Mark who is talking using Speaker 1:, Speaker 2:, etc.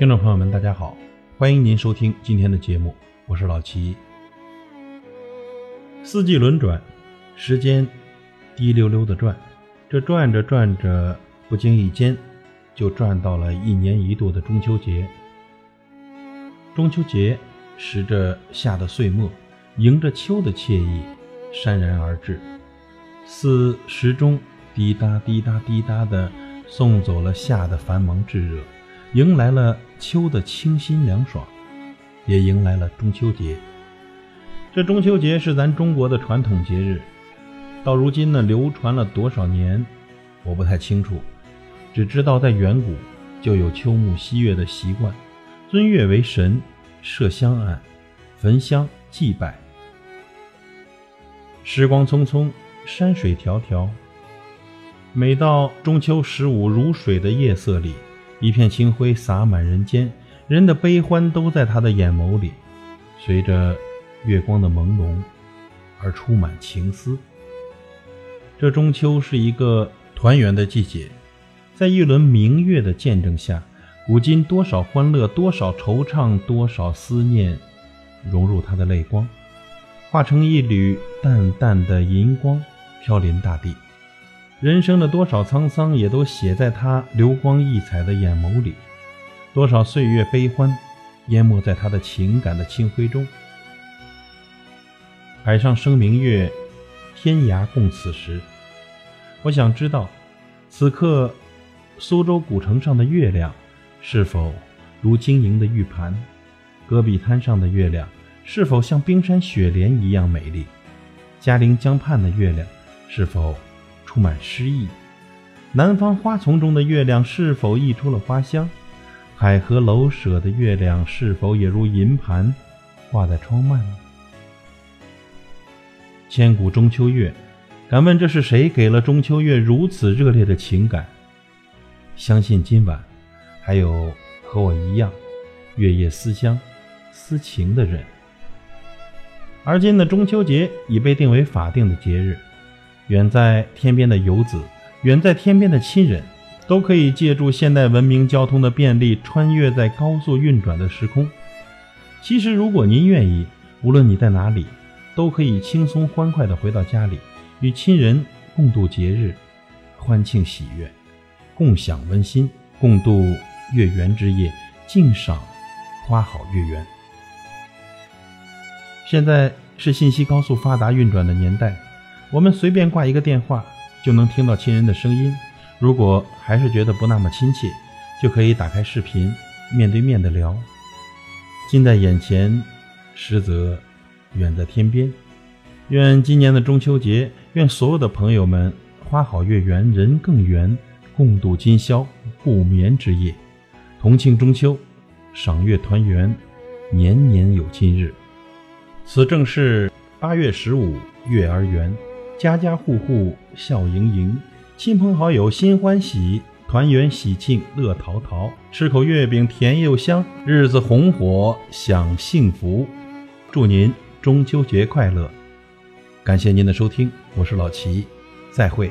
Speaker 1: 听众朋友们，大家好，欢迎您收听今天的节目，我是老齐。四季轮转，时间滴溜溜的转，这转着转着，不经意间就转到了一年一度的中秋节。中秋节时着夏的岁末，迎着秋的惬意，潸然而至，似时钟滴答滴答滴答的送走了夏的繁忙炙热。迎来了秋的清新凉爽，也迎来了中秋节。这中秋节是咱中国的传统节日，到如今呢，流传了多少年，我不太清楚，只知道在远古就有秋暮夕月的习惯，尊月为神，设香案，焚香祭拜。时光匆匆，山水迢迢，每到中秋十五如水的夜色里。一片清辉洒满人间，人的悲欢都在他的眼眸里，随着月光的朦胧而充满情思。这中秋是一个团圆的季节，在一轮明月的见证下，古今多少欢乐，多少惆怅，多少思念，融入他的泪光，化成一缕淡淡的银光，飘临大地。人生的多少沧桑，也都写在他流光溢彩的眼眸里；多少岁月悲欢，淹没在他的情感的清辉中。海上生明月，天涯共此时。我想知道，此刻苏州古城上的月亮，是否如晶莹的玉盘？戈壁滩上的月亮，是否像冰山雪莲一样美丽？嘉陵江畔的月亮，是否？充满诗意，南方花丛中的月亮是否溢出了花香？海河楼舍的月亮是否也如银盘挂在窗幔？千古中秋月，敢问这是谁给了中秋月如此热烈的情感？相信今晚还有和我一样月夜思乡、思情的人。而今的中秋节已被定为法定的节日。远在天边的游子，远在天边的亲人，都可以借助现代文明交通的便利，穿越在高速运转的时空。其实，如果您愿意，无论你在哪里，都可以轻松欢快地回到家里，与亲人共度节日，欢庆喜悦，共享温馨，共度月圆之夜，尽赏花好月圆。现在是信息高速发达运转的年代。我们随便挂一个电话，就能听到亲人的声音。如果还是觉得不那么亲切，就可以打开视频，面对面的聊。近在眼前，实则远在天边。愿今年的中秋节，愿所有的朋友们花好月圆人更圆，共度今宵不眠之夜，同庆中秋，赏月团圆，年年有今日。此正是八月十五月儿圆。家家户户笑盈盈，亲朋好友心欢喜，团圆喜庆乐淘淘，吃口月饼甜又香，日子红火享幸福。祝您中秋节快乐！感谢您的收听，我是老齐，再会。